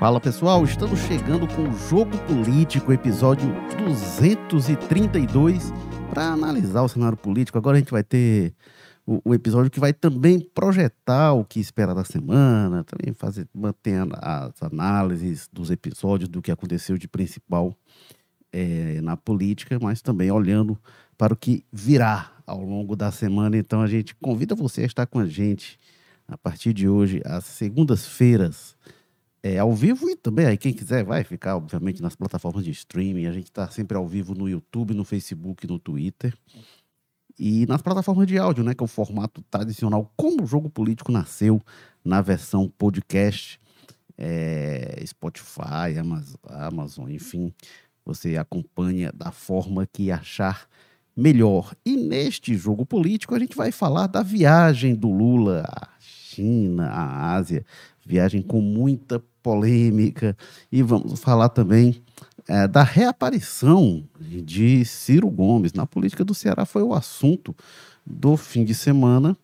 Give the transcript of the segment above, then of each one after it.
Fala pessoal, estamos chegando com o Jogo Político, episódio 232, para analisar o cenário político. Agora a gente vai ter o, o, episódio que vai também projetar o que esperar da semana, também fazer, manter as análises dos episódios do que aconteceu de principal é, na política, mas também olhando para o que virá ao longo da semana. Então a gente convida você a estar com a gente a partir de hoje, às segundas-feiras, é, ao vivo e também aí quem quiser vai ficar, obviamente, nas plataformas de streaming. A gente está sempre ao vivo no YouTube, no Facebook, no Twitter. E nas plataformas de áudio, né? Que é o formato tradicional, como o jogo político nasceu na versão podcast, é, Spotify, Amazon, Amazon, enfim. Você acompanha da forma que achar melhor. E neste jogo político, a gente vai falar da viagem do Lula à China, à Ásia. Viagem com muita polêmica. E vamos falar também é, da reaparição de Ciro Gomes na política do Ceará. Foi o assunto do fim de semana.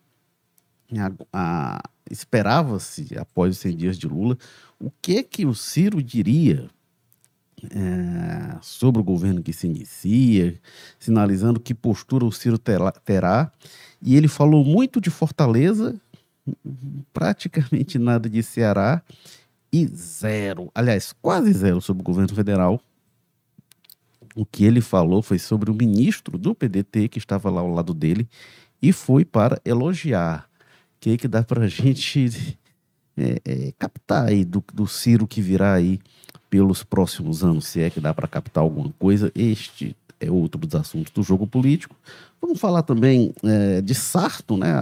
Esperava-se, após os 100 dias de Lula, o que que o Ciro diria é, sobre o governo que se inicia, sinalizando que postura o Ciro terá. E ele falou muito de Fortaleza, praticamente nada de Ceará e zero, aliás, quase zero sobre o governo federal. O que ele falou foi sobre o ministro do PDT que estava lá ao lado dele e foi para elogiar. O que, que dá para a gente é, é, captar aí do, do Ciro que virá aí pelos próximos anos, se é que dá para captar alguma coisa. Este é outro dos assuntos do jogo político. Vamos falar também é, de Sarto, né?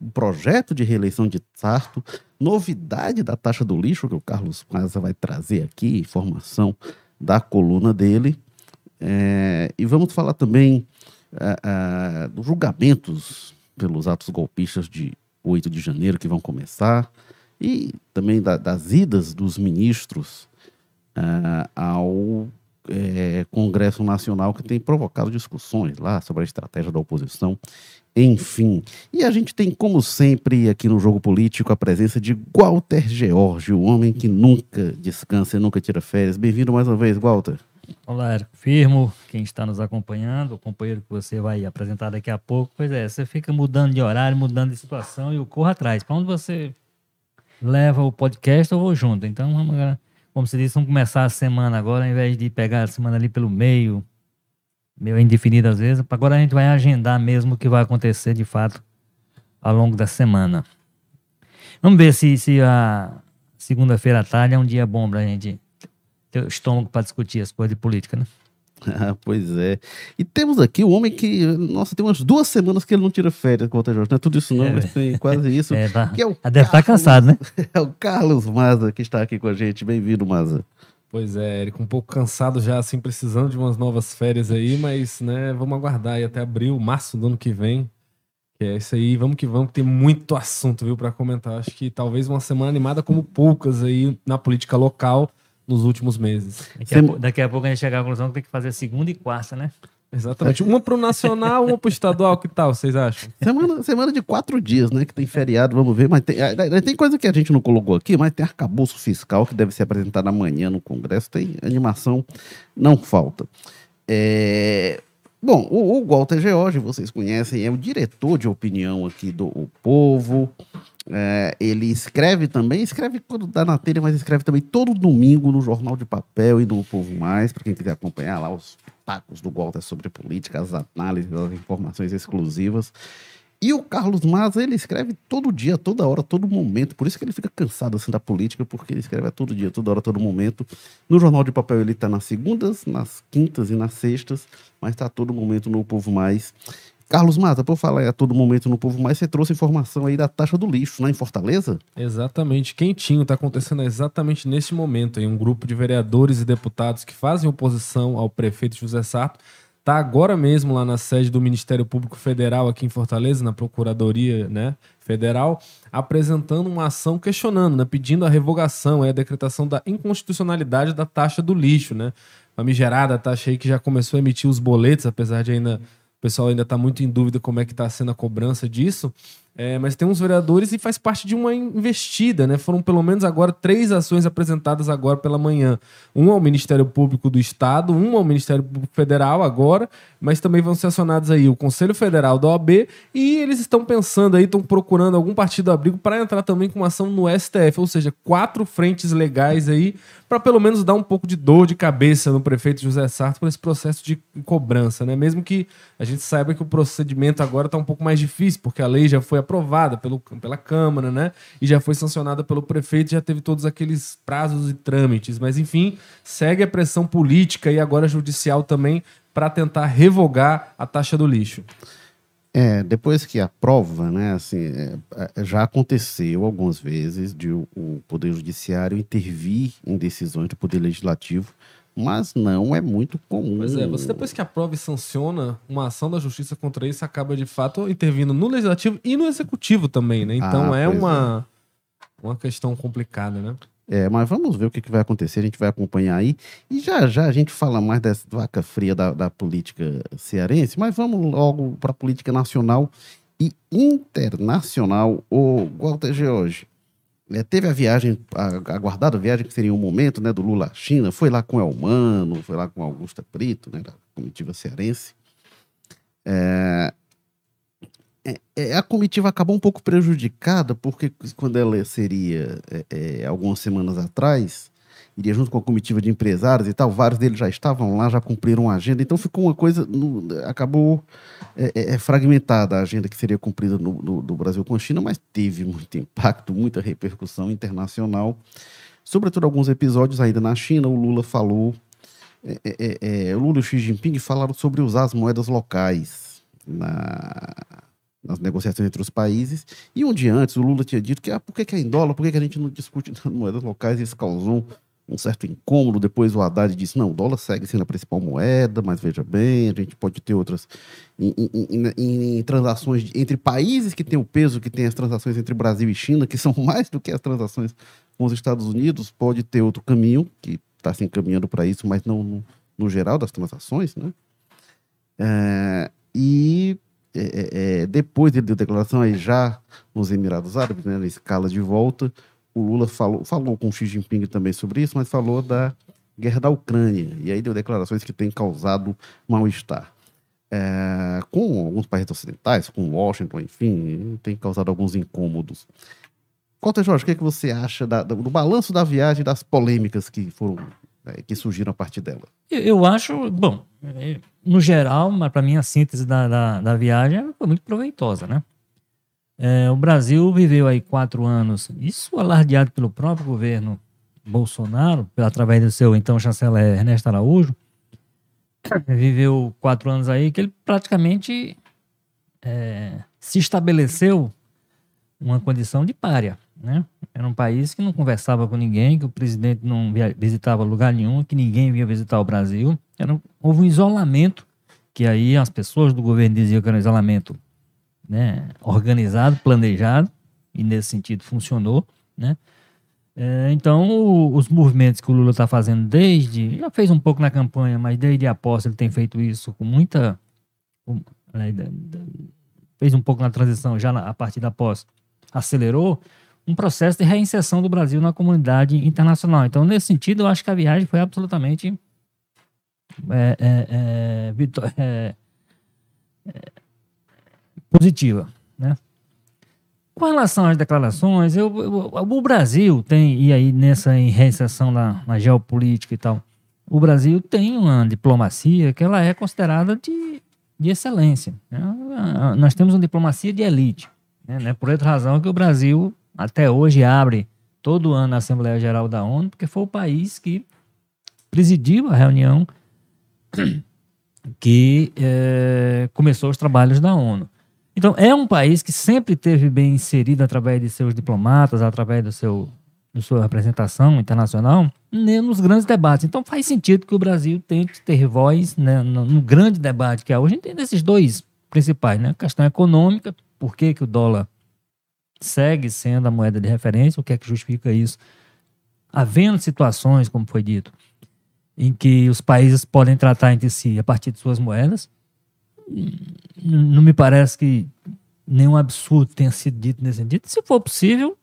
o projeto de reeleição de Sarto, novidade da taxa do lixo, que o Carlos Maza vai trazer aqui, informação da coluna dele. É, e vamos falar também é, é dos julgamentos pelos atos golpistas de 8 de janeiro que vão começar, e também da, das idas dos ministros uh, ao é, Congresso Nacional que tem provocado discussões lá sobre a estratégia da oposição, enfim. E a gente tem, como sempre, aqui no Jogo Político, a presença de Walter George, o homem que nunca descansa e nunca tira férias. Bem-vindo mais uma vez, Walter. Olá, Érico Firmo, quem está nos acompanhando, o companheiro que você vai apresentar daqui a pouco. Pois é, você fica mudando de horário, mudando de situação e eu corro atrás. Para onde você leva o podcast, eu vou junto. Então, vamos como se diz, vamos começar a semana agora, ao invés de pegar a semana ali pelo meio, meio indefinido às vezes. Agora a gente vai agendar mesmo o que vai acontecer de fato ao longo da semana. Vamos ver se, se a segunda-feira à tarde é um dia bom para a gente ter o estômago para discutir as coisas de política, né? Ah, pois é. E temos aqui o homem que, nossa, tem umas duas semanas que ele não tira férias com o Jorge. Não é tudo isso não, é. mas tem quase isso. É, tá. que é o Deve Carlos, estar cansado, né? É o Carlos Maza que está aqui com a gente. Bem-vindo, Maza. Pois é, Érico, um pouco cansado já, assim, precisando de umas novas férias aí, mas, né, vamos aguardar aí até abril, março do ano que vem. Que é isso aí, vamos que vamos, que tem muito assunto, viu, para comentar. Acho que talvez uma semana animada como poucas aí na política local nos últimos meses. Daqui, a, daqui a pouco a gente chegar à conclusão que tem que fazer segunda e quarta, né? Exatamente. Uma pro nacional, uma pro estadual, que tal, vocês acham? Semana, semana de quatro dias, né? Que tem feriado, vamos ver. Mas tem, tem coisa que a gente não colocou aqui, mas tem arcabouço fiscal que deve ser apresentado amanhã no Congresso. Tem animação, não falta. É... Bom, o, o Walter George, vocês conhecem, é o diretor de opinião aqui do o Povo. É, ele escreve também, escreve quando dá na telha, mas escreve também todo domingo no Jornal de Papel e no Povo Mais, para quem quiser acompanhar lá os tacos do Walter sobre política, as análises, as informações exclusivas. E o Carlos Maza, ele escreve todo dia, toda hora, todo momento. Por isso que ele fica cansado assim da política, porque ele escreve todo dia, toda hora, todo momento. No Jornal de Papel ele está nas segundas, nas quintas e nas sextas, mas está todo momento no Povo Mais. Carlos Mata, por falar a todo momento no Povo Mais, você trouxe informação aí da taxa do lixo, né, em Fortaleza? Exatamente, quentinho, está acontecendo exatamente neste momento aí, um grupo de vereadores e deputados que fazem oposição ao prefeito José Sarto, está agora mesmo lá na sede do Ministério Público Federal aqui em Fortaleza, na Procuradoria né, Federal, apresentando uma ação questionando, né, pedindo a revogação, a decretação da inconstitucionalidade da taxa do lixo, né? Famigerada taxa aí que já começou a emitir os boletos, apesar de ainda pessoal ainda está muito em dúvida como é que está sendo a cobrança disso. É, mas tem uns vereadores e faz parte de uma investida, né? Foram pelo menos agora três ações apresentadas agora pela manhã. Um ao Ministério Público do Estado, um ao Ministério Público Federal agora, mas também vão ser acionados aí o Conselho Federal da OAB e eles estão pensando aí, estão procurando algum partido abrigo para entrar também com uma ação no STF, ou seja, quatro frentes legais aí para pelo menos dar um pouco de dor de cabeça no prefeito José Sarto por esse processo de cobrança, né? Mesmo que a gente saiba que o procedimento agora está um pouco mais difícil, porque a lei já foi aprovada pelo, pela Câmara, né? E já foi sancionada pelo prefeito, já teve todos aqueles prazos e trâmites. Mas, enfim, segue a pressão política e agora judicial também para tentar revogar a taxa do lixo. É, depois que aprova, né, assim, é, é, já aconteceu algumas vezes de o, o, Poder Judiciário intervir em decisões do Poder Legislativo, mas não é muito comum. Pois é, você depois que aprova e sanciona uma ação da Justiça contra isso, acaba de fato intervindo no Legislativo e no Executivo também, né? Então ah, é uma, é. uma questão complicada, né? É, mas vamos ver o que, que, vai acontecer, a gente vai acompanhar aí. E já já a gente fala mais dessa vaca fria da, da política cearense, mas vamos logo para a política nacional e internacional. O Walter George é, teve a viagem, a, aguardada viagem que seria um momento né, do Lula à China, foi lá com Elmano, foi lá com Augusta Brito, né, da comitiva cearense. É, é, é, a comitiva acabou um pouco prejudicada, porque quando ela seria, é, algumas semanas atrás, iria junto com a comitiva de empresários e tal, vários deles já estavam lá, já cumpriram a agenda, então ficou uma coisa, no, acabou é, é, é, fragmentada a agenda que seria cumprida no, no, do Brasil com a China, mas teve muito impacto, muita repercussão internacional, sobretudo alguns episódios ainda na China, o Lula falou, o Lula e o Xi Jinping falaram sobre usar as moedas locais na nas negociações entre os países. E um dia antes, o Lula tinha dito que ah, por que, que é em dólar, por que, que a gente não discute moedas locais? Isso causou um certo incômodo. Depois o Haddad disse: não, o dólar segue sendo a principal moeda, mas veja bem, a gente pode ter outras. Em, em, em, em transações entre países que têm o peso que tem as transações entre Brasil e China, que são mais do que as transações com os Estados Unidos, pode ter outro caminho, que está se encaminhando para isso, mas não no, no, geral das transações, né? É, e é, é, é, depois dele deu declaração aí já nos Emirados Árabes, né, na escala de volta, o Lula falou, falou com Xi Jinping também sobre isso, mas falou da guerra da Ucrânia. E aí deu declarações que têm causado mal-estar. É, com alguns países ocidentais, com Washington, enfim, tem causado alguns incômodos. Cota Jorge, o que, é que você acha da, do balanço da viagem das polêmicas que foram é, que surgiram a partir dela? Eu, eu acho, bom, é, no geral, para mim a síntese da, da, da, viagem foi muito proveitosa, né? É, o Brasil viveu aí quatro anos, isso alardeado pelo próprio governo Bolsonaro, através do seu então chanceler Ernesto Araújo, viveu quatro anos aí que ele praticamente é, se estabeleceu uma condição de párea. Né? Era um país que não conversava com ninguém, que o presidente não visitava lugar nenhum, que ninguém vinha visitar o Brasil. Era houve um isolamento, que aí as pessoas do governo diziam que era um isolamento né, organizado, planejado, e nesse sentido funcionou. Né? É, então, o, os movimentos que o Lula está fazendo desde. Já fez um pouco na campanha, mas desde a posse ele tem feito isso com muita. Com, né, fez um pouco na transição, já na, a partir da posse, acelerou um processo de reinserção do Brasil na comunidade internacional. Então, nesse sentido, eu acho que a viagem foi absolutamente é, é, é, é, positiva, né? Com relação às declarações, eu, eu, o Brasil tem, e aí nessa reinserção na, na geopolítica e tal, o Brasil tem uma diplomacia que ela é considerada de, de excelência. Né? Nós temos uma diplomacia de elite. Né? Por outra razão que o Brasil até hoje abre todo ano a Assembleia Geral da ONU, porque foi o país que presidiu a reunião que é, começou os trabalhos da ONU. Então, é um país que sempre teve bem inserido através de seus diplomatas, através do seu, da sua representação internacional, nos grandes debates. Então, faz sentido que o Brasil tente ter voz né, no, no, grande debate que há hoje. A gente tem desses dois principais, né? A questão econômica, por que, que o dólar segue sendo a moeda de referência. O que é que justifica isso? Havendo situações, como foi dito, em que os países podem tratar entre si a partir de suas moedas, não me parece que nenhum absurdo tenha sido dito nesse sentido. Se for possível,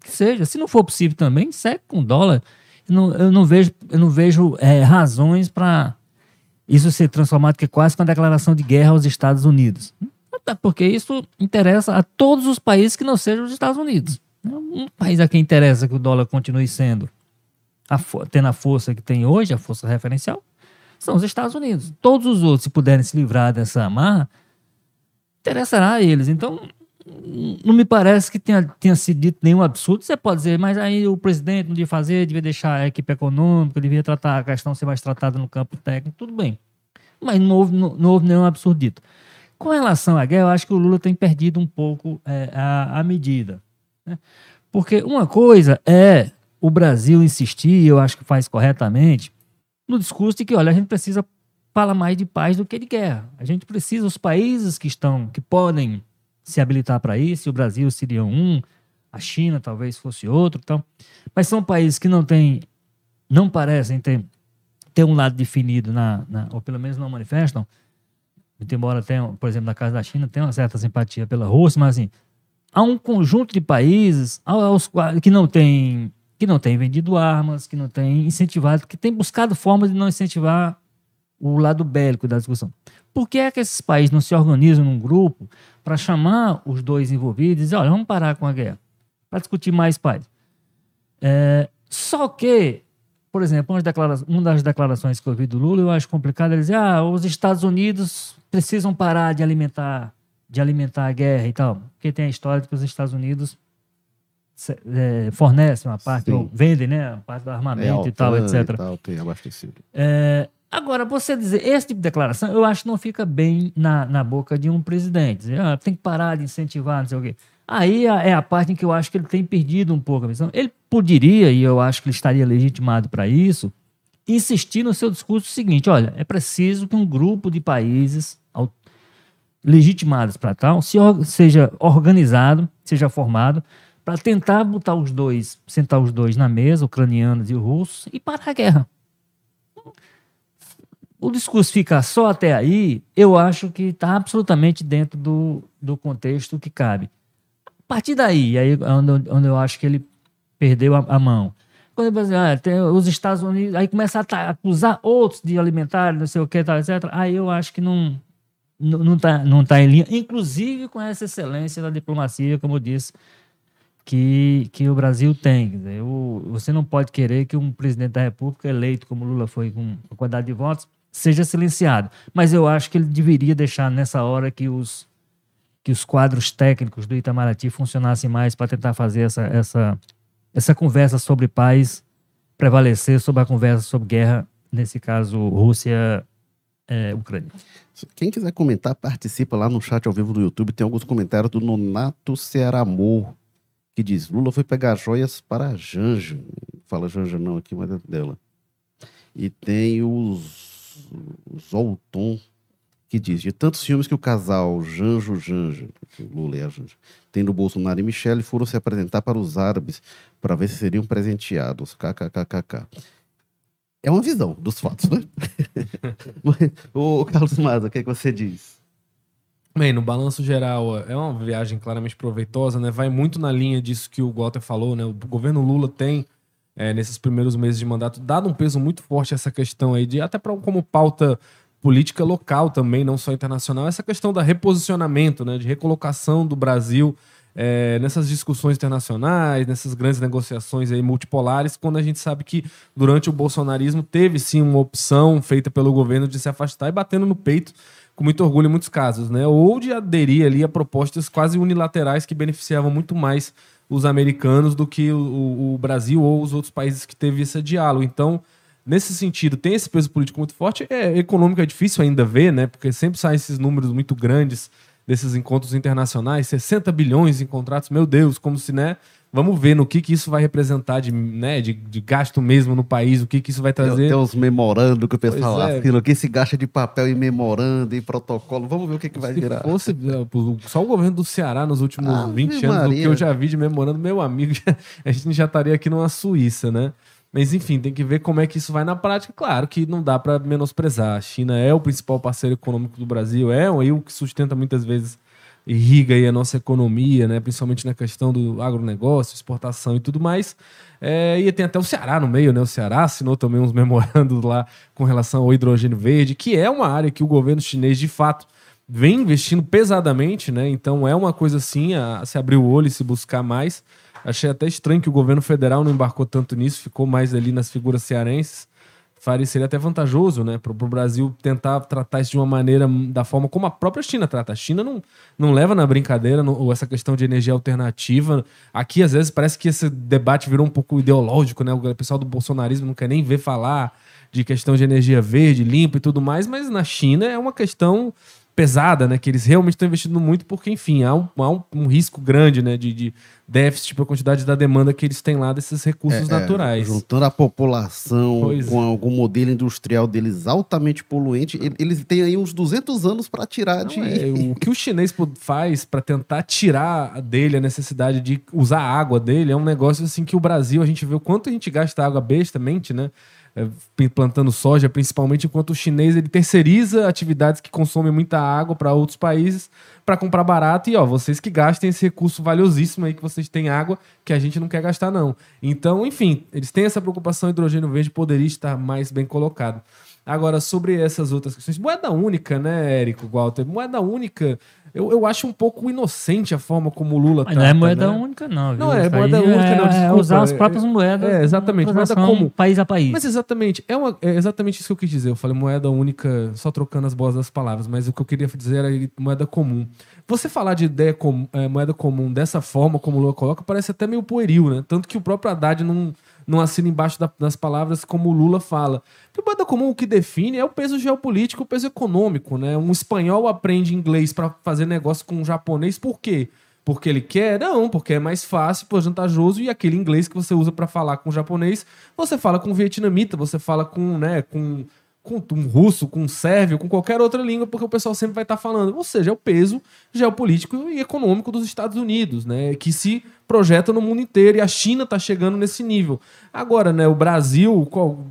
que seja. Se não for possível também, segue com dólar. Eu não, eu não vejo, eu não vejo é, razões para isso ser transformado que é quase com a declaração de guerra aos Estados Unidos. Porque isso interessa a todos os países que não sejam os Estados Unidos. Um país a quem interessa que o dólar continue sendo, a, tendo a força que tem hoje, a força referencial, são os Estados Unidos. Todos os outros, se puderem se livrar dessa amarra, interessará a eles. Então, não me parece que tenha, tenha sido dito nenhum absurdo. Você pode dizer, mas aí o presidente não devia fazer, devia deixar a equipe econômica, devia tratar a questão ser mais tratada no campo técnico, tudo bem. Mas não houve, não, não houve nenhum absurdo. Com relação à guerra, eu acho que o Lula tem perdido um pouco é, a, a medida. Né? Porque uma coisa é o Brasil insistir, eu acho que faz corretamente, no discurso de que, olha, a gente precisa falar mais de paz do que de guerra. A gente precisa, os países que estão, que podem se habilitar para isso, o Brasil seria um, a China talvez fosse outro, então, mas são países que não têm, não parecem ter, ter um lado definido, na, na ou pelo menos não manifestam, embora tenha, por exemplo, na casa da China, tem uma certa simpatia pela Rússia, mas assim, há um conjunto de países aos, que não tem que não tem vendido armas, que não tem incentivado, que tem buscado formas de não incentivar o lado bélico da discussão. Por que é que esses países não se organizam num grupo para chamar os dois envolvidos e dizer, olha, vamos parar com a guerra, para discutir mais paz? É, só que, por exemplo, uma das declarações que eu vi do Lula, eu acho complicado, ele dizer, ah, os Estados Unidos precisam parar de alimentar, de alimentar a guerra e tal, porque tem a história de que os Estados Unidos é, fornecem uma parte, ou vendem, né, uma parte do armamento é, e tal, etc. E tal, tem abastecido. É, Agora, você dizer esse tipo de declaração, eu acho que não fica bem na, na boca de um presidente. Dizer, ah, tem que parar de incentivar, não sei o quê. Aí é a parte em que eu acho que ele tem perdido um pouco a visão. Ele poderia, e eu acho que ele estaria legitimado para isso, insistir no seu discurso seguinte: olha, é preciso que um grupo de países legitimados para tal se, seja organizado, seja formado, para tentar botar os dois, sentar os dois na mesa, ucranianos e russos, e parar a guerra o discurso ficar só até aí, eu acho que está absolutamente dentro do, do contexto que cabe. A partir daí, aí é onde, onde eu acho que ele perdeu a, a mão. Quando ele assim, ah, tem os Estados Unidos, aí começa a acusar outros de alimentar, não sei o que, tal, etc. Aí eu acho que não não está não tá em linha, inclusive com essa excelência da diplomacia, como eu disse, que, que o Brasil tem. Você não pode querer que um presidente da República eleito, como Lula foi, com a quantidade de votos, seja silenciado. Mas eu acho que ele deveria deixar nessa hora que os, que os quadros técnicos do Itamaraty funcionassem mais para tentar fazer essa, essa, essa conversa sobre paz prevalecer sobre a conversa sobre guerra, nesse caso, Rússia. É, Ucrânia. Quem quiser comentar, participa lá no chat ao vivo do YouTube. Tem alguns comentários do Nonato Cearamor, que diz: Lula foi pegar joias para Janja. Fala Janja não aqui, mas é dela. E tem os Zolton, que diz: de tantos filmes que o casal Janjo Janjo, Lula e a Janjo, tem no Bolsonaro e Michele, foram se apresentar para os árabes para ver se seriam presenteados. KKKKK. É uma visão dos fatos, né? Ô, Carlos Maza, o que, é que você diz? Bem, no balanço geral, é uma viagem claramente proveitosa, né? Vai muito na linha disso que o Walter falou, né? O governo Lula tem é, nesses primeiros meses de mandato, dado um peso muito forte a essa questão aí, de até pra, como pauta política local também, não só internacional, essa questão da reposicionamento, né, de recolocação do Brasil é, nessas discussões internacionais, nessas grandes negociações aí multipolares, quando a gente sabe que durante o bolsonarismo teve sim uma opção feita pelo governo de se afastar e batendo no peito com muito orgulho em muitos casos, né? Ou de aderir ali a propostas quase unilaterais que beneficiavam muito mais os americanos do que o, o, Brasil ou os outros países que teve esse diálogo. Então, nesse sentido, tem esse peso político muito forte. É, econômico é difícil ainda ver, né? Porque sempre saem esses números muito grandes desses encontros internacionais, 60 bilhões em contratos, meu Deus, como se, né? Vamos ver no que, que isso vai representar de, né, de, de gasto mesmo no país, o que, que isso vai trazer. Tem uns memorando que o pessoal é. afirma, que se gasta de papel e memorando e protocolo. Vamos ver o que, que vai virar. Fosse, é, só o governo do Ceará nos últimos ah, 20 anos, o que eu já vi de memorando, meu amigo, a gente já estaria aqui numa Suíça, né? Mas enfim, tem que ver como é que isso vai na prática. Claro que não dá para menosprezar. A China é o principal parceiro econômico do Brasil, é o que sustenta muitas vezes irriga aí a nossa economia, né? principalmente na questão do agronegócio, exportação e tudo mais. É, e tem até o Ceará no meio, né? O Ceará assinou também uns memorandos lá com relação ao hidrogênio verde, que é uma área que o governo chinês, de fato, vem investindo pesadamente, né? Então é uma coisa assim a se abrir o olho e se buscar mais. Achei até estranho que o governo federal não embarcou tanto nisso, ficou mais ali nas figuras cearenses. Faria, seria até vantajoso, né, para o Brasil tentar tratar isso de uma maneira da forma como a própria China trata. A China não, não leva na brincadeira no, essa questão de energia alternativa. Aqui, às vezes, parece que esse debate virou um pouco ideológico, né? O pessoal do bolsonarismo não quer nem ver falar de questão de energia verde, limpa e tudo mais, mas na China é uma questão pesada, né? Que eles realmente estão investindo muito, porque, enfim, há um, há um, um risco grande, né? De, de déficit para a quantidade da demanda que eles têm lá desses recursos é, é naturais. É, juntando a população pois com é. algum modelo industrial deles altamente poluente, eles têm aí uns 200 anos para tirar Não, de. É, o que o chinês faz para tentar tirar dele a necessidade de usar a água dele é um negócio assim que o Brasil, a gente vê o quanto a gente gasta água bestamente, né? É, plantando soja, principalmente enquanto o chinês ele terceiriza atividades que consomem muita água para outros países para comprar barato e ó, vocês que gastem esse recurso valiosíssimo aí que vocês têm água que a gente não quer gastar não. Então, enfim, eles têm essa preocupação, o hidrogênio verde poderia estar mais bem colocado. Agora, sobre essas outras questões, moeda única, né, Érico Walter? Moeda única eu, eu acho um pouco inocente a forma como o Lula Mas trata, não é moeda né? única, não. Viu? Não é moeda única, é, não. Desculpa. É usar as próprias moedas. É, exatamente. Moeda comum. País a país. Mas exatamente. É, uma, é exatamente isso que eu quis dizer. Eu falei moeda única, só trocando as bolas das palavras. Mas o que eu queria dizer era moeda comum. Você falar de ideia com, é, moeda comum dessa forma, como o Lula coloca, parece até meio pueril, né? Tanto que o próprio Haddad não não assina embaixo da, das palavras como o Lula fala. Porque moeda comum o que define é o peso geopolítico, o peso econômico, né? Um espanhol aprende inglês para fazer negócio com um japonês, por quê? Porque ele quer? Não, porque é mais fácil, pô, vantajoso, e aquele inglês que você usa para falar com o japonês, você fala com o vietnamita, você fala com, né, com com um russo, com um sérvio, com qualquer outra língua, porque o pessoal sempre vai estar tá falando. Ou seja, é o peso geopolítico e econômico dos Estados Unidos, né? Que se projeta no mundo inteiro e a China está chegando nesse nível. Agora, né, o Brasil,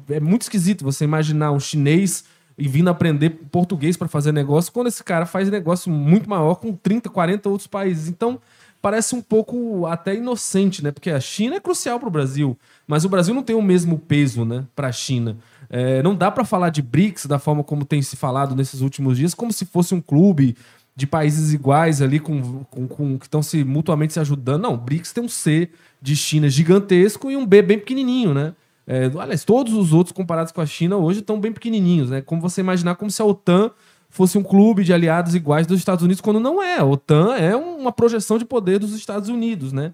é muito esquisito você imaginar um chinês e vindo aprender português para fazer negócio, quando esse cara faz negócio muito maior com 30, 40 outros países. Então, parece um pouco até inocente, né? Porque a China é crucial para o Brasil, mas o Brasil não tem o mesmo peso, né, para a China. É, não dá para falar de BRICS da forma como tem se falado nesses últimos dias, como se fosse um clube de países iguais ali com, com, com que estão se mutuamente se ajudando. Não, BRICS tem um C de China gigantesco e um B bem pequenininho, né? É, aliás, todos os outros comparados com a China hoje estão bem pequenininhos, né? Como você imaginar como se a OTAN fosse um clube de aliados iguais dos Estados Unidos, quando não é. A OTAN é uma projeção de poder dos Estados Unidos, né?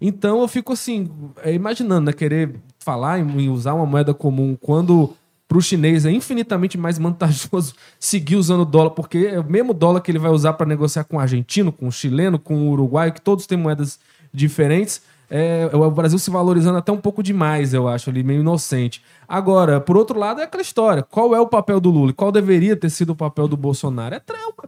Então eu fico assim, é, imaginando, né? Querer falar em usar uma moeda comum quando para o chinês é infinitamente mais vantajoso seguir usando dólar, porque é o mesmo dólar que ele vai usar para negociar com o argentino, com o chileno, com o uruguaio, que todos têm moedas diferentes. É, o Brasil se valorizando até um pouco demais, eu acho, ali, meio inocente. Agora, por outro lado, é aquela história. Qual é o papel do Lula? Qual deveria ter sido o papel do Bolsonaro? É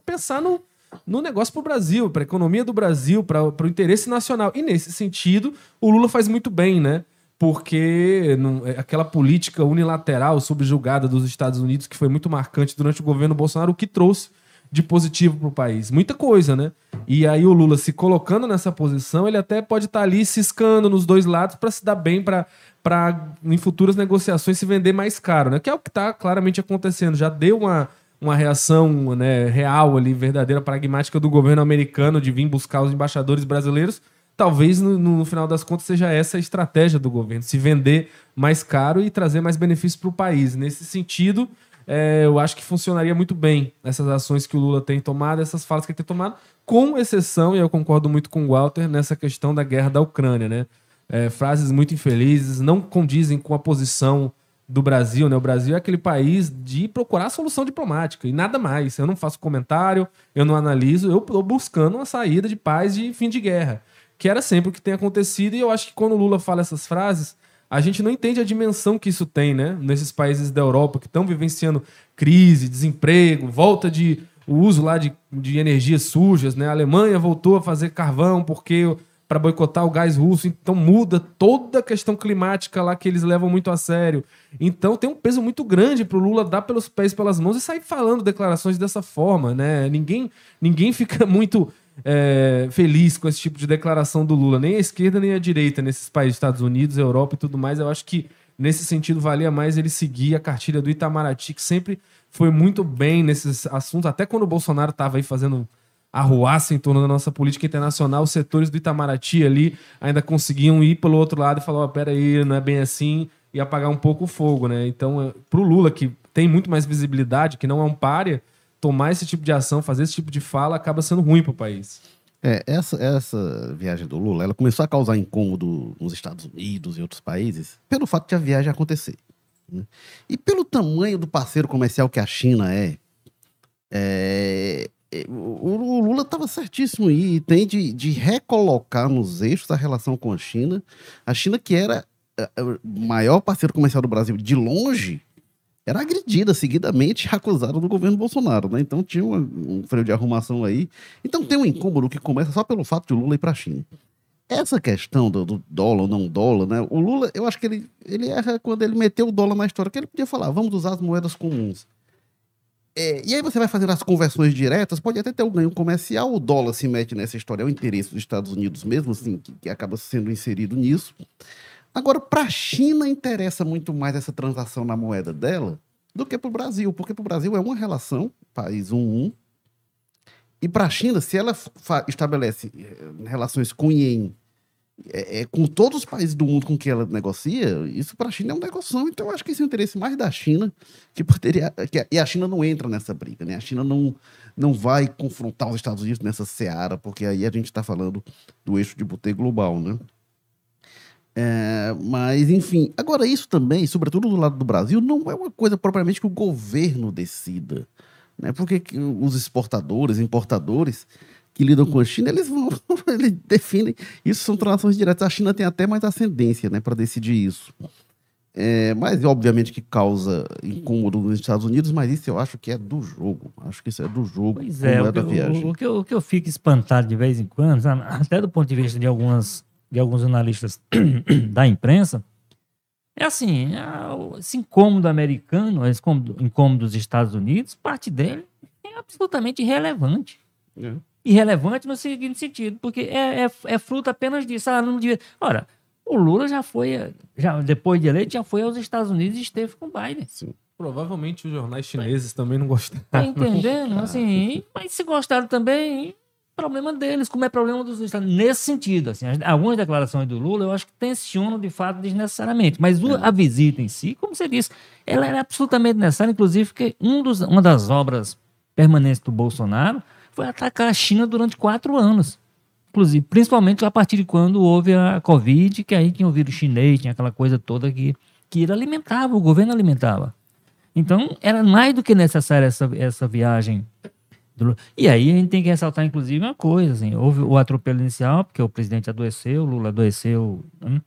pensar no, no negócio para o Brasil, para a economia do Brasil, para o interesse nacional. E nesse sentido, o Lula faz muito bem, né? Porque não, é, aquela política unilateral subjugada dos Estados Unidos, que foi muito marcante durante o governo Bolsonaro, o que trouxe de positivo para o país? Muita coisa, né? E aí o Lula se colocando nessa posição, ele até pode estar tá ali ciscando nos dois lados para se dar bem para para em futuras negociações se vender mais caro, né? Que é o que está claramente acontecendo. Já deu uma, uma reação né, real ali, verdadeira, pragmática do governo americano de vir buscar os embaixadores brasileiros. Talvez no, no final das contas seja essa a estratégia do governo, se vender mais caro e trazer mais benefícios para o país. Nesse sentido, é, eu acho que funcionaria muito bem essas ações que o Lula tem tomado, essas falas que ele tem tomado, com exceção, e eu concordo muito com o Walter, nessa questão da guerra da Ucrânia, né? É, frases muito infelizes, não condizem com a posição do Brasil, né? O Brasil é aquele país de procurar solução diplomática e nada mais. Eu não faço comentário, eu não analiso, eu estou buscando uma saída de paz e fim de guerra, que era sempre o que tem acontecido. E eu acho que quando o Lula fala essas frases, a gente não entende a dimensão que isso tem, né? Nesses países da Europa que estão vivenciando crise, desemprego, volta de o uso lá de, de energias sujas, né? A Alemanha voltou a fazer carvão porque para boicotar o gás russo, então muda toda a questão climática lá que eles levam muito a sério. Então tem um peso muito grande para o Lula dar pelos pés pelas mãos e sair falando declarações dessa forma, né? Ninguém, ninguém fica muito é, feliz com esse tipo de declaração do Lula, nem a esquerda nem a direita, nesses países, Estados Unidos, Europa e tudo mais. Eu acho que nesse sentido valia mais ele seguir a cartilha do Itamaraty, que sempre foi muito bem nesses assuntos, até quando o Bolsonaro estava aí fazendo arruaça em torno da nossa política internacional, os setores do Itamaraty ali ainda conseguiam ir pelo outro lado e falar, oh, peraí, não é bem assim, e apagar um pouco o fogo, né? Então, é, para o Lula, que tem muito mais visibilidade, que não é um párea, tomar esse tipo de ação, fazer esse tipo de fala, acaba sendo ruim para o país. É, essa, essa viagem do Lula, ela começou a causar incômodo nos Estados Unidos e outros países pelo fato de a viagem acontecer. Né? E pelo tamanho do parceiro comercial que a China é, é o Lula estava certíssimo e tem de, de, recolocar nos eixos a relação com a China. A China, que era o maior parceiro comercial do Brasil de longe, era agredida seguidamente e acusada do governo Bolsonaro. Né? Então tinha um, freio de arrumação aí. Então tem um incômodo que começa só pelo fato de Lula ir para a China. Essa questão do, do, dólar ou não dólar, né? O Lula, eu acho que ele, ele erra quando ele meteu o dólar na história, que ele podia falar, vamos usar as moedas comuns. É, e aí você vai fazendo as conversões diretas, pode até ter um ganho comercial, o dólar se mete nessa história, é o interesse dos Estados Unidos mesmo, assim, que, que acaba sendo inserido nisso. Agora, para a China interessa muito mais essa transação na moeda dela do que para o Brasil, porque para o Brasil é uma relação, país 1-1, um, um, e para a China, se ela estabelece eh, relações com ien é, é, com todos os países do mundo com que ela negocia, isso para a China é um negócio. Então, eu acho que esse é o interesse mais da China, que poderia. Que, e a China não entra nessa briga, né? A China não, não vai confrontar os Estados Unidos nessa seara, porque aí a gente está falando do eixo de botê global, né? É, mas, enfim, agora isso também, sobretudo do lado do Brasil, não é uma coisa propriamente que o governo decida. Né? Porque os exportadores, importadores, que lidam com a China, eles vão, eles definem. Isso são transações diretas. A China tem até mais ascendência, né, para decidir isso. É, mas, obviamente, que causa incômodo nos Estados Unidos, mas isso eu acho que é do jogo. Acho que isso é do jogo. Pois é, o, é da viagem. O, o, que eu, o que eu fico espantado de vez em quando, até do ponto de vista de, algumas, de alguns jornalistas da imprensa, é assim: é, esse incômodo americano, esse incômodo, incômodo dos Estados Unidos, parte dele é absolutamente irrelevante. É irrelevante no seguinte sentido, porque é, é, é fruto apenas disso. Ah, não devia... Ora, o Lula já foi, já, depois de eleito, já foi aos Estados Unidos e esteve com o Biden. Sim. Provavelmente os jornais chineses também não gostaram. Tá entendendo? Assim, mas se gostaram também, problema deles, como é problema dos Estados Unidos. Nesse sentido, assim, algumas declarações do Lula eu acho que tensionam de fato desnecessariamente. Mas o, a visita em si, como você disse, ela era absolutamente necessária, inclusive porque um dos, uma das obras permanentes do Bolsonaro foi atacar a China durante quatro anos. Inclusive, principalmente a partir de quando houve a Covid, que aí tinha o vírus chinês, tinha aquela coisa toda que, que ele alimentava, o governo alimentava. Então, era mais do que necessária essa, essa viagem. E aí a gente tem que ressaltar, inclusive, uma coisa: assim, houve o atropelo inicial, porque o presidente adoeceu, o Lula adoeceu. Né?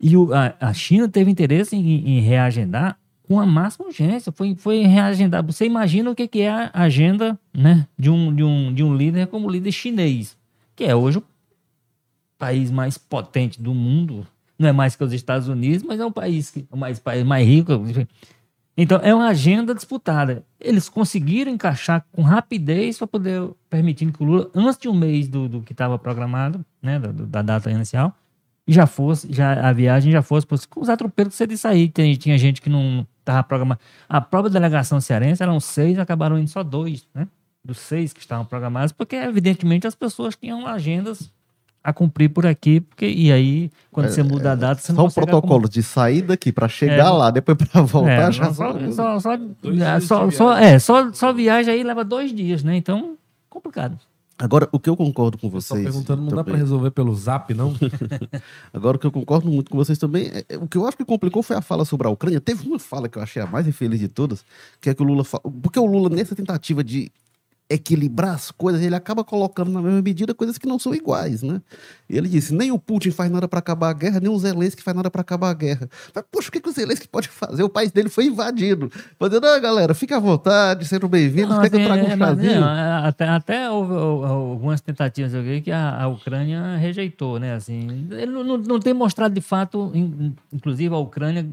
E o, a, a, China teve interesse em, em reagendar com a máxima urgência. Foi, foi reagendado. Você imagina o que, que é a agenda né, de, um, de, um, de um líder como o líder chinês, que é hoje o país mais potente do mundo. Não é mais que os Estados Unidos, mas é um país, que, o mais, país mais rico. Então, é uma agenda disputada. Eles conseguiram encaixar com rapidez para poder permitir que o Lula, antes de um mês do, do que estava programado, né, da, da data inicial, já fosse, já a viagem já fosse com os atropelos que você disse aí. Tem, tinha gente que não estava programada. A própria delegação cearense eram seis, acabaram indo só dois, né? Dos seis que estavam programados, porque evidentemente as pessoas tinham agendas a cumprir por aqui, porque e aí quando é, você muda a data, você não Só o protocolo de sair daqui para chegar é, lá, depois para voltar, é, já só, só, só, só, só, é, só, só viagem aí leva dois dias, né? Então, complicado. Agora, o que eu concordo com vocês. Estou perguntando, não também, dá para resolver pelo zap, não? Agora, o que eu concordo muito com vocês também. É, é, o que eu acho que complicou foi a fala sobre a Ucrânia. Teve uma fala que eu achei a mais infeliz de todas, que é que o Lula. Porque o Lula, nessa tentativa de equilibrar as coisas, ele acaba colocando na mesma medida coisas que não são iguais, né? Ele disse, nem o Putin faz nada para acabar a guerra, nem o Zelensky faz nada para acabar a guerra. Mas, poxa, o que, que o Zelensky pode fazer? O país dele foi invadido. Fazendo, ah, galera, fica à vontade, sejam bem-vindos, quer que eu traga um chazinho? Não, é, até, até houve algumas tentativas que a, a Ucrânia rejeitou, né? Assim, ele não, não tem mostrado de fato, inclusive a Ucrânia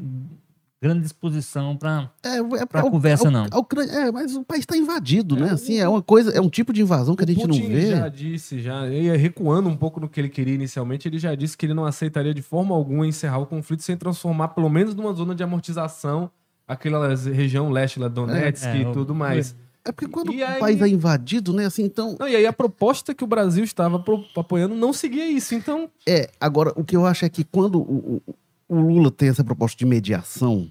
grande disposição para É, é, Pra a- conversa, a- não. a Ucrânia- é, mas o país está invadido, né? Assim, é uma coisa, é um tipo de invasão que a gente Putin não vê. já disse, já ia recuando um pouco no que ele queria inicialmente, ele já disse que ele não aceitaria de forma alguma encerrar o conflito sem transformar pelo menos numa zona de amortização aquela região leste lá, Donetsk É, é, e tudo mais. É porque quando E o aí- país é invadido, né? Assim, então. Não, e aí a proposta que o Brasil estava pro- apoiando não seguia isso, então É, agora, o que eu acho é que quando o, o- o Lula tem essa proposta de mediação,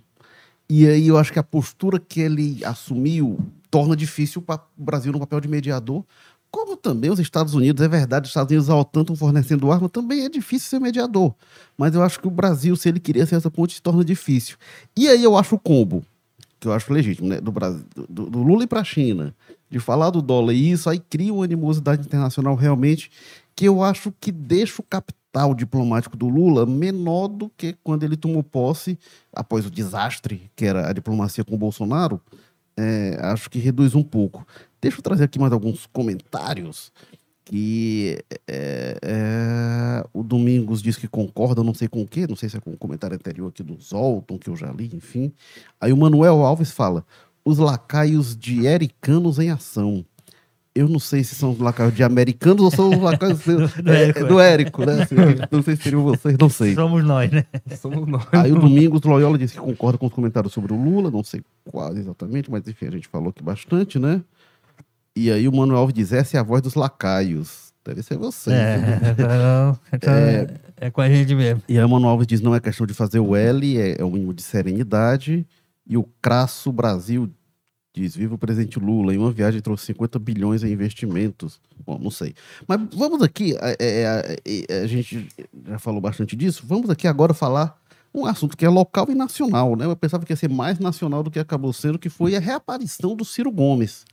e aí eu acho que a postura que ele assumiu torna difícil o Brasil no papel de mediador, como também os Estados Unidos, é verdade, os Estados Unidos ao tanto fornecendo arma, também é difícil ser mediador. Mas eu acho que o Brasil, se ele queria ser essa ponte, se torna difícil. E aí eu acho o combo, que eu acho legítimo, né? Do, Brasil, do, do Lula ir para a China, de falar do dólar e isso, aí cria uma animosidade internacional realmente que eu acho que deixa o capital diplomático do Lula menor do que quando ele tomou posse, após o desastre que era a diplomacia com o Bolsonaro, é, acho que reduz um pouco. Deixa eu trazer aqui mais alguns comentários que é, é, o Domingos diz que concorda, não sei com o quê, não sei se é com o comentário anterior aqui do Zolton, que eu já li, enfim. Aí o Manuel Alves fala, os lacaios de ericanos em ação. Eu não sei se são os lacaios de americanos ou são os lacaios do, Do é, Érico, do Érico, né? Assim, Não sei se seriam vocês, não sei. somos nós, né? somos nós. Aí o Domingos Loyola disse que concorda com os comentários sobre o Lula, não sei quais exatamente, mas enfim, a gente falou aqui bastante, né? E aí o Manuel Alves diz, essa é a voz dos lacaios. Deve ser você. É, então, então é, é com a gente mesmo. E aí o Manuel Alves diz, não é questão de fazer o L, é, é o mínimo de serenidade. E o Crasso Brasil diz, viva o presidente Lula, em uma viagem trouxe 50 bilhões em investimentos. Bom, não sei. Mas vamos aqui, é, é, é, a gente já falou bastante disso, vamos aqui agora falar um assunto que é local e nacional, né? Eu pensava que ia ser mais nacional do que acabou sendo, que foi a reaparição do Ciro Gomes.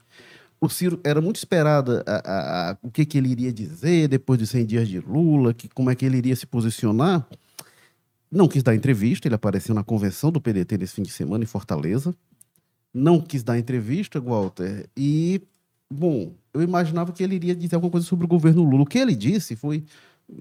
O Ciro era muito esperada a- a- a- o que, que ele iria dizer depois dos 100 dias de Lula, que, como é que ele iria se posicionar. Não quis dar entrevista, ele apareceu na convenção do PDT nesse fim de semana em Fortaleza. Não quis dar entrevista, Walter. E, bom, eu imaginava que ele iria dizer alguma coisa sobre o governo Lula. O que ele disse foi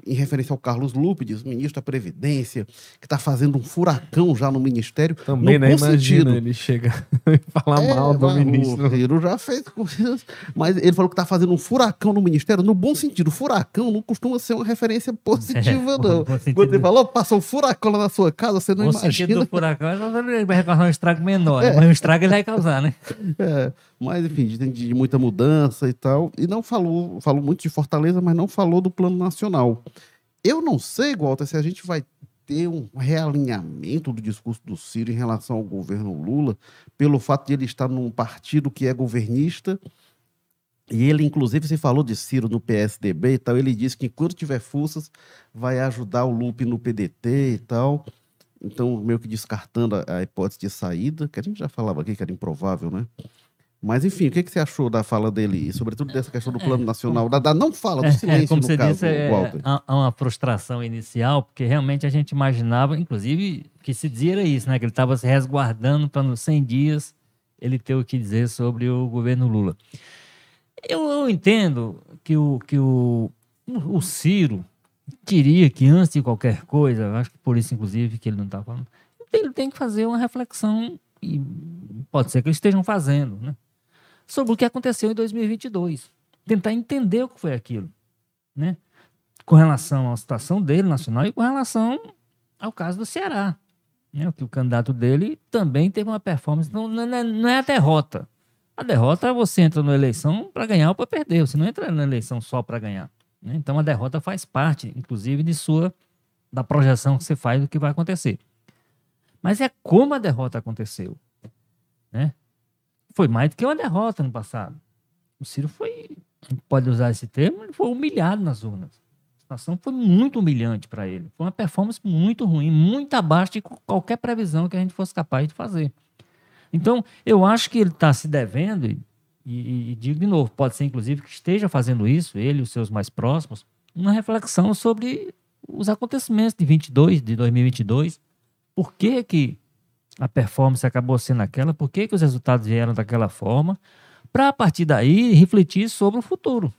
em referência ao Carlos Lupides, ministro da Previdência, que está fazendo um furacão já no ministério. Também, no né? bom Imagina sentido. ele chega e falar É, mal do ministro. O Ciro já fez coisas. Mas ele falou que está fazendo um furacão no ministério, no bom sentido. Furacão não costuma ser uma referência positiva, É, não. bom sentido. Quando ele falou, passou um furacão lá na sua casa, você não O sentido imagina. do furacão é ele vai causar um estrago menor, É. né? mas um estrago ele vai causar, né? É, mas, enfim, de, de muita mudança e tal. E não falou, falou muito de Fortaleza, mas não falou do plano nacional. Eu não sei, Walter, se a gente vai ter um realinhamento do discurso do Ciro em relação ao governo Lula, pelo fato de ele estar num partido que é governista. E ele, inclusive, se falou de Ciro no PSDB e tal. Ele disse que enquanto tiver forças, vai ajudar o Lupe no PDT e tal. Então, meio que descartando a, a hipótese de saída, que a gente já falava aqui que era improvável, né? Mas, enfim, o que, que você achou da fala dele, e sobretudo dessa questão do plano nacional, da, da não fala, do silêncio, É, como você caso, disse, é, Walter. há uma frustração inicial, porque realmente a gente imaginava, inclusive, que se dizia era isso, né? Que ele estava se resguardando para nos 100 dias ele ter o que dizer sobre o governo Lula. Eu, eu entendo que o, que o, o Ciro queria que antes de qualquer coisa, acho que por isso, inclusive, que ele não está falando, ele tem que fazer uma reflexão, e pode ser que eles estejam fazendo, né? Sobre o que aconteceu em 2022. Tentar entender o que foi aquilo, né? Com relação à situação dele nacional e com relação ao caso do Ceará. Né? Que o candidato dele também teve uma performance. Não, não, é- não é a derrota. A derrota é você entra na eleição para ganhar ou para perder. Você não entra na eleição só para ganhar. né? Então a derrota faz parte, inclusive, de sua da projeção que você faz do que vai acontecer. Mas é como a derrota aconteceu. Né? Foi mais do que uma derrota no passado. O Ciro foi, pode usar esse termo, ele foi humilhado nas urnas. A situação foi muito humilhante para ele. Foi uma performance muito ruim, muito abaixo de qualquer previsão que a gente fosse capaz de fazer. Então, eu acho que ele está se devendo, e, e- e digo de novo, pode ser inclusive que esteja fazendo isso, ele e os seus mais próximos, uma reflexão sobre os acontecimentos de 22, de 2022. Por que, que a performance acabou sendo aquela? Por que, que os resultados vieram daquela forma? Para, a partir daí, refletir sobre o futuro.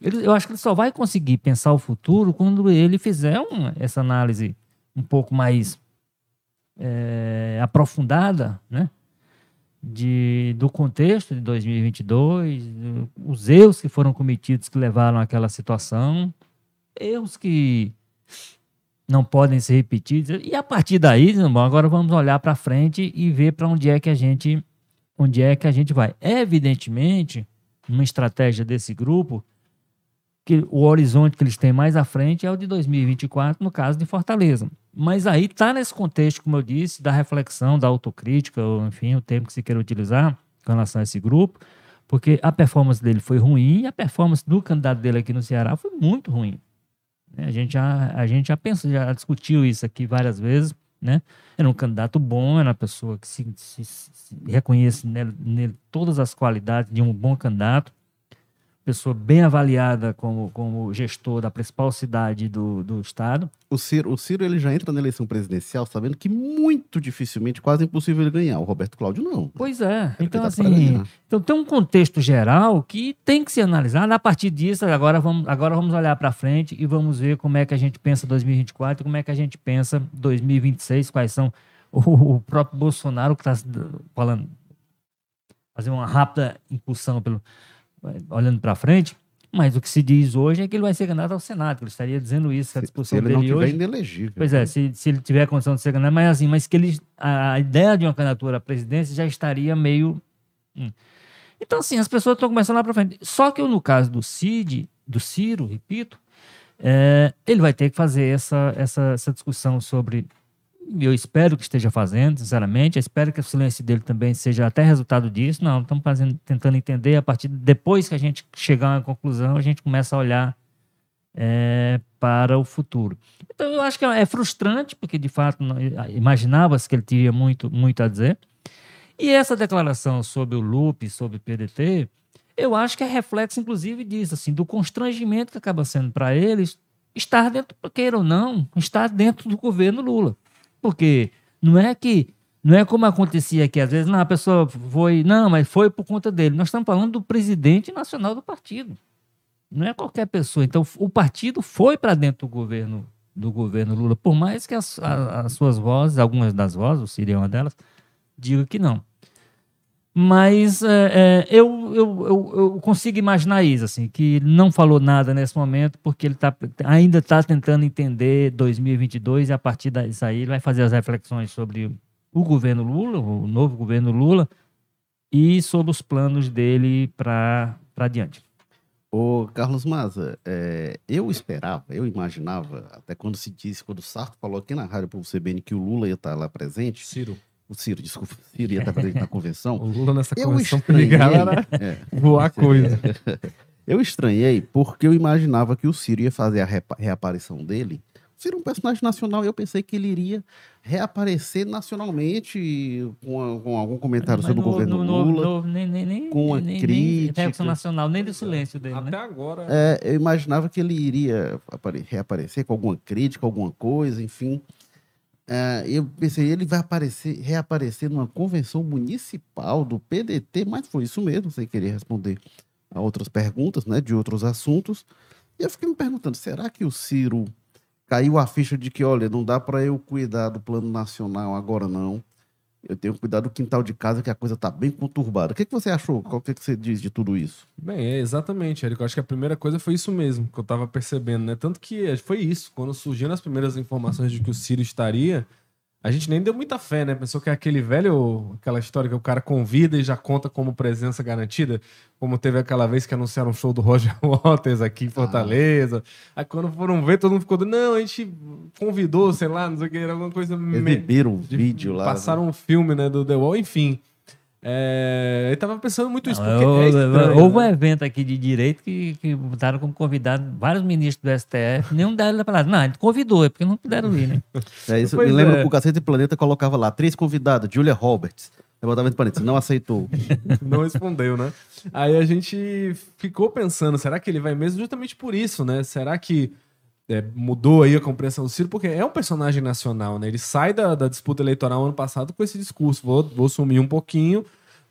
Ele- eu acho que ele só vai conseguir pensar o futuro quando ele fizer essa análise um pouco mais é, aprofundada, né? De, do contexto de 2022, os erros que foram cometidos que levaram àquela situação, erros que não podem ser repetidos. E a partir daí, agora vamos olhar para frente e ver para onde é que a gente onde é que a gente vai. Evidentemente, uma estratégia desse grupo que o horizonte que eles têm mais à frente é o de 2024, no caso de Fortaleza. Mas aí está nesse contexto, como eu disse, da reflexão, da autocrítica, ou enfim, o termo que se queira utilizar com relação a esse grupo, porque a performance dele foi ruim e a performance do candidato dele aqui no Ceará foi muito ruim. A gente já, a gente já pensou, já discutiu isso aqui várias vezes, né? Era um candidato bom, era uma pessoa que se, se, se reconhece nele, nele todas as qualidades de um bom candidato pessoa bem avaliada como, como gestor da principal cidade do, do estado. O Ciro, o Ciro ele já entra na eleição presidencial sabendo que muito dificilmente, quase impossível ele ganhar. O Roberto Cláudio não. Pois é. Ele então, assim, então tem um contexto geral que tem que ser analisado. A partir disso, agora vamos, agora vamos olhar para frente e vamos ver como é que a gente pensa 2024 e como é que a gente pensa 2026, quais são o, o próprio Bolsonaro que está falando, fazer uma rápida impulsão pelo olhando para frente. Mas o que se diz hoje é que ele vai ser candidato ao Senado, que ele estaria dizendo isso, a discussão se ele dele não hoje. inelegível. Pois é, se, se ele tiver a condição de ser candidato, mas assim, mas que ele, a, ideia de uma candidatura à presidência já estaria meio. Hum. Então, assim, as pessoas estão começando lá para frente. Só que no caso do Cid, do Ciro, repito, é, ele vai ter que fazer essa, essa, essa discussão sobre eu espero que esteja fazendo, sinceramente. Eu espero que o silêncio dele também seja até resultado disso. Não, estamos fazendo, tentando entender. A partir depois que a gente chegar a uma conclusão, a gente começa a olhar é, para o futuro. Então, eu acho que é frustrante, porque de fato imaginava-se que ele teria muito, muito a dizer. E essa declaração sobre o LUP, sobre o PDT, eu acho que é reflexo, inclusive, disso, assim, do constrangimento que acaba sendo para eles estar dentro, queira ou não, estar dentro do governo Lula. Porque não é que não é como acontecia aqui, às vezes, não, a pessoa foi, não, mas foi por conta dele. Nós estamos falando do presidente nacional do partido. Não é qualquer pessoa. Então, o partido foi para dentro do governo do governo Lula, por mais que as, as suas vozes, algumas das vozes, o Ciro é uma delas, digam que não. Mas é, é, eu, eu, eu, eu, consigo imaginar isso, assim, que ele não falou nada nesse momento, porque ele tá, ainda está tentando entender 2022 e a partir disso aí ele vai fazer as reflexões sobre o governo Lula, o novo governo Lula, e sobre os planos dele para adiante. Ô, Carlos Maza, é, eu esperava, eu imaginava, até quando se disse, quando o Sarto falou aqui na rádio para o CBN que o Lula ia estar lá presente. Ciro o Ciro, desculpa, o Ciro ia estar presente na convenção. o Lula nessa eu convenção estranhei, é, voar coisa. eu estranhei porque eu imaginava que o Ciro ia fazer a reaparição dele. O Ciro é um personagem nacional e eu pensei que ele iria reaparecer nacionalmente com, a, com algum comentário Mas sobre no, o governo no, Lula, no, nem, nem, com a nem, crítica. Nem nacional, nem do silêncio dele, Até né? agora. É, eu imaginava que ele iria reaparecer com alguma crítica, alguma coisa, enfim. É, eu pensei, ele vai aparecer, reaparecer numa convenção municipal do PDT, mas foi isso mesmo, sem querer responder a outras perguntas, né, de outros assuntos. E eu fiquei me perguntando, será que o Ciro caiu a ficha de que, olha, não dá para eu cuidar do plano nacional agora não. Eu tenho que cuidar do quintal de casa, que a coisa está bem conturbada. O que, que você achou? Qual que, que você diz de tudo isso? Bem, é exatamente, Érico. Acho que a primeira coisa foi isso mesmo que eu estava percebendo, né? Tanto que foi isso. Quando surgiram as primeiras informações de que o Ciro estaria, a gente nem deu muita fé, né? Pensou que é aquele velho, aquela história que o cara convida e já conta como presença garantida, como teve aquela vez que anunciaram um show do Roger Waters aqui em Fortaleza. Ah. Aí quando foram ver, todo mundo ficou, não, a gente convidou, sei lá, não sei o que, era alguma coisa... Exibiram um vídeo lá. Passaram né? um filme, né, do The Wall, enfim. É, ele tava pensando muito isso. Não, porque é estranho, houve né? um evento aqui de direito que, que botaram como convidado vários ministros do STF, nenhum deles da palavra. Não, ele convidou, é porque não puderam ir, né? É isso, pois me lembro é. que o Cacete Planeta colocava lá, três convidados, Julia Roberts. Levantamento parênteses, não aceitou. não respondeu, né? Aí a gente ficou pensando, será que ele vai mesmo? Justamente por isso, né? Será que é, mudou aí a compreensão do Ciro? Porque é um personagem nacional, né? Ele sai da, da disputa eleitoral ano passado com esse discurso, vou, vou sumir um pouquinho,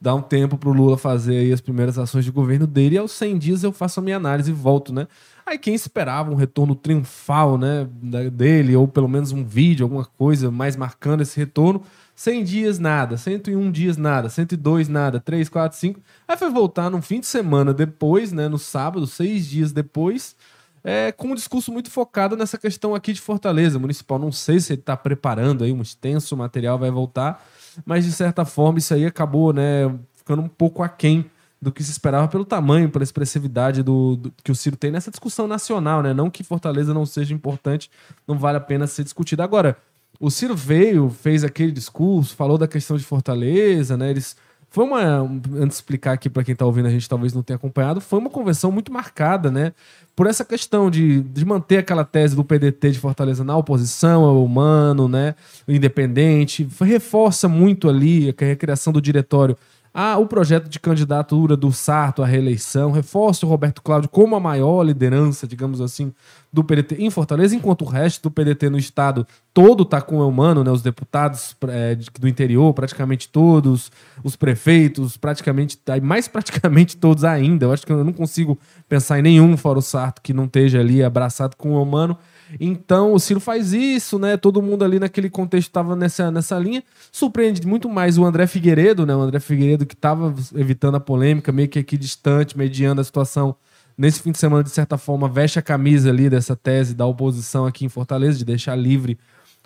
Dá um tempo pro Lula fazer aí as primeiras ações de governo dele e aos 100 dias eu faço a minha análise e volto, né? Aí quem esperava um retorno triunfal, né, dele, ou pelo menos um vídeo, alguma coisa mais marcando esse retorno, 100 dias nada, 101 dias nada, 102 nada, 3, 4, 5. Aí foi voltar num fim de semana depois, né, no sábado, seis dias depois, é, com um discurso muito focado nessa questão aqui de Fortaleza Municipal. Não sei se ele está preparando aí um extenso material, vai voltar, mas de certa forma isso aí acabou né, ficando um pouco aquém do que se esperava pelo tamanho, pela expressividade do, do, que o Ciro tem nessa discussão nacional, né? Não que Fortaleza não seja importante, não vale a pena ser discutido. Agora, o Ciro veio, fez aquele discurso, falou da questão de Fortaleza, né? Eles foi uma antes de explicar aqui para quem está ouvindo a gente talvez não tenha acompanhado, foi uma convenção muito marcada, né? Por essa questão de, de manter aquela tese do PDT de Fortaleza na oposição ao humano, né? O independente, reforça muito ali a recriação do diretório ah, o projeto de candidatura do Sarto à reeleição reforça o Roberto Cláudio como a maior liderança, digamos assim, do PDT em Fortaleza, enquanto o resto do PDT no estado todo está com o humano, né? Os deputados é, do interior, praticamente todos, os prefeitos, praticamente, mais praticamente todos ainda. Eu acho que eu não consigo pensar em nenhum fora o Sarto que não esteja ali abraçado com o humano. Então o Ciro faz isso, né? Todo mundo ali naquele contexto estava nessa, nessa linha. Surpreende muito mais o André Figueiredo, né? O André Figueiredo que estava evitando a polêmica, meio que aqui distante, mediando a situação. Nesse fim de semana, de certa forma, veste a camisa ali dessa tese da oposição aqui em Fortaleza, de deixar livre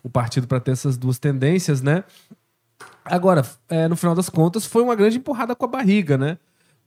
o partido para ter essas duas tendências, né? Agora, é, no final das contas, foi uma grande empurrada com a barriga, né?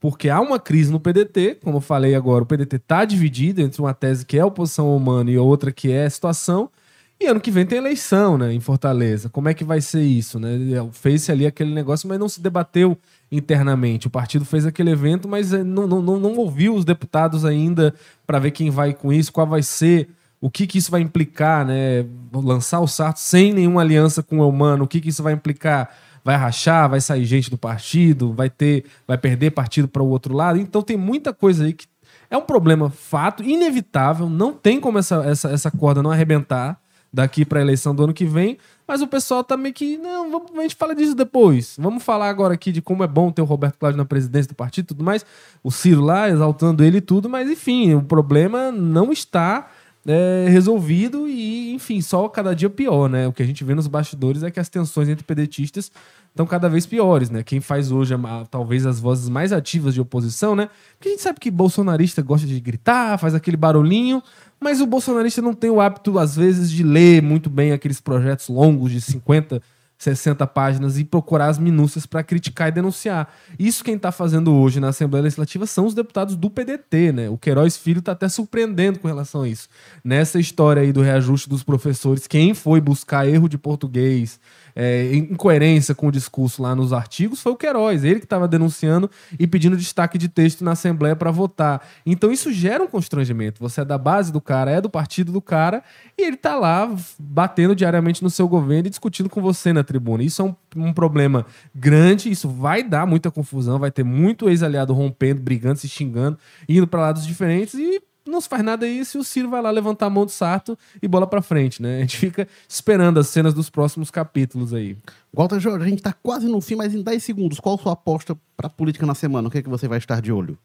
Porque há uma crise no PDT, como eu falei agora, o PDT está dividido entre uma tese que é oposição humana e outra que é situação, e ano que vem tem eleição, né, em Fortaleza. Como é que vai ser isso, né? Fez-se ali aquele negócio, mas não se debateu internamente. O partido fez aquele evento, mas eh, não, não, não ouviu os deputados ainda para ver quem vai com isso, qual vai ser, o que, que isso vai implicar, né? Lançar o Sarto sem nenhuma aliança com o Humano, o que, que isso vai implicar? Vai rachar, vai sair gente do partido, vai ter, vai perder partido para o outro lado. Então tem muita coisa aí que é um problema fato, inevitável, não tem como essa, essa, essa corda não arrebentar daqui para a eleição do ano que vem, mas o pessoal tá meio que, não, vamos, a gente fala disso depois. Vamos falar agora aqui de como é bom ter o Roberto Cláudio na presidência do partido e tudo mais, o Ciro lá exaltando ele e tudo, mas enfim, o problema não está é, resolvido e, enfim, só cada dia pior, né? O que a gente vê nos bastidores é que as tensões entre pedetistas estão cada vez piores, né? Quem faz hoje, talvez, as vozes mais ativas de oposição, né? Porque a gente sabe que bolsonarista gosta de gritar, faz aquele barulhinho, mas o bolsonarista não tem o hábito, às vezes, de ler muito bem aqueles projetos longos de 50 60 páginas e procurar as minúcias para criticar e denunciar. Isso quem está fazendo hoje na Assembleia Legislativa são os deputados do PDT, né? O Queiroz Filho está até surpreendendo com relação a isso. Nessa história aí do reajuste dos professores, quem foi buscar erro de português, é, incoerência com o discurso lá nos artigos foi o Queiroz, ele que estava denunciando e pedindo destaque de texto na Assembleia para votar. Então isso gera um constrangimento. Você é da base do cara, é do partido do cara, e ele está lá batendo diariamente no seu governo e discutindo com você na tribuna. Isso é um, um problema grande, isso vai dar muita confusão, vai ter muito ex-aliado rompendo, brigando, se xingando, indo para lados diferentes e não se faz nada isso e o Ciro vai lá levantar a mão do Sarto e bola pra frente, né? A gente fica esperando as cenas dos próximos capítulos aí. Walter Jorge, a gente tá quase no fim, mas em 10 segundos, qual a sua aposta pra política na semana? O que é que você vai estar de olho?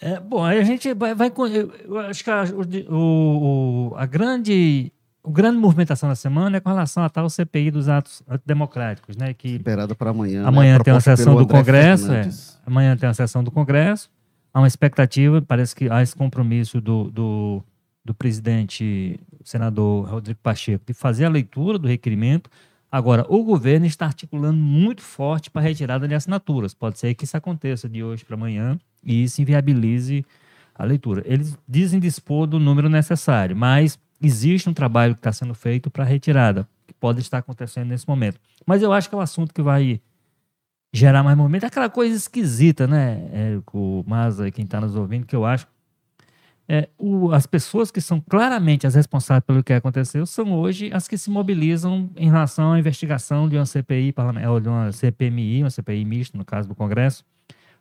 É, bom, a gente vai. vai eu acho que a, o, a grande. A grande movimentação da semana é com relação à tal CPI dos atos democráticos, né? Que Esperada para amanhã. Amanhã né? tem uma sessão do Congresso. É, amanhã tem uma sessão do Congresso há uma expectativa, parece que há esse compromisso do, do, do presidente, senador Rodrigo Pacheco, de fazer a leitura do requerimento. Agora, o governo está articulando muito forte para a retirada de assinaturas. Pode ser que isso aconteça de hoje para amanhã e isso inviabilize a leitura. Eles dizem dispor do número necessário, mas existe um trabalho que está sendo feito para a retirada, que pode estar acontecendo nesse momento. Mas eu acho que é um assunto que vai gerar mais movimento. Aquela coisa esquisita, né, Érico, Maza, quem está nos ouvindo, que eu acho. É, o, as pessoas que são claramente as responsáveis pelo que aconteceu são hoje as que se mobilizam em relação à investigação de uma CPI, de uma CPMI, uma CPI mista, no caso do Congresso,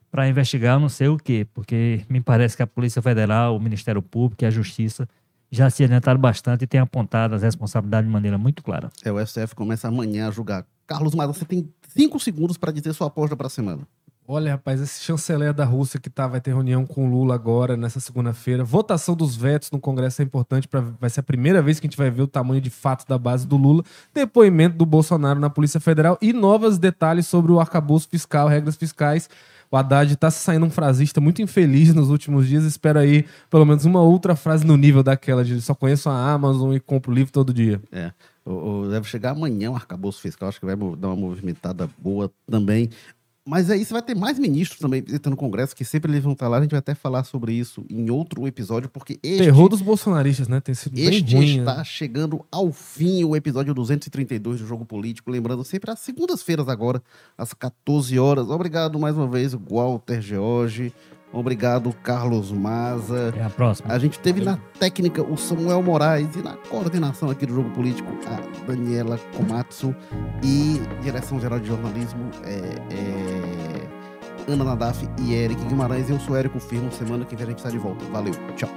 para investigar não sei o quê, porque me parece que a Polícia Federal, o Ministério Público e a Justiça já se adiantaram bastante e têm apontado as responsabilidades de maneira muito clara. É, o STF começa amanhã a julgar. Carlos Maza, você tem cinco segundos para dizer sua aposta para a semana. Olha, rapaz, esse chanceler da Rússia que tá, vai ter reunião com o Lula agora, nessa segunda-feira. Votação dos vetos no Congresso é importante, pra, vai ser a primeira vez que a gente vai ver o tamanho de fato da base do Lula. Depoimento do Bolsonaro na Polícia Federal e novos detalhes sobre o arcabouço fiscal, regras fiscais. O Haddad tá saindo um frasista muito infeliz nos últimos dias. Espero aí pelo menos uma outra frase no nível daquela de só conheço a Amazon e compro o livro todo dia. É. Deve chegar amanhã o arcabouço fiscal, acho que vai dar uma movimentada boa também. Mas aí você vai ter mais ministros também visitando o Congresso, que sempre eles vão estar lá. A gente vai até falar sobre isso em outro episódio, porque este... Terror dos bolsonaristas, né? Tem sido bem Este ruim. está né? chegando ao fim, o episódio 232 do Jogo Político. Lembrando sempre, às segundas-feiras agora, às 14 horas. Obrigado mais uma vez, Walter George. Obrigado, Carlos Maza. Até a próxima. A gente teve na técnica o Samuel Moraes e na coordenação aqui do Jogo Político a Daniela Komatsu e direção geral de jornalismo é, é Ana Nadaf e Eric Guimarães. Eu sou Érico Firmo. Semana que vem a gente está de volta. Valeu, tchau.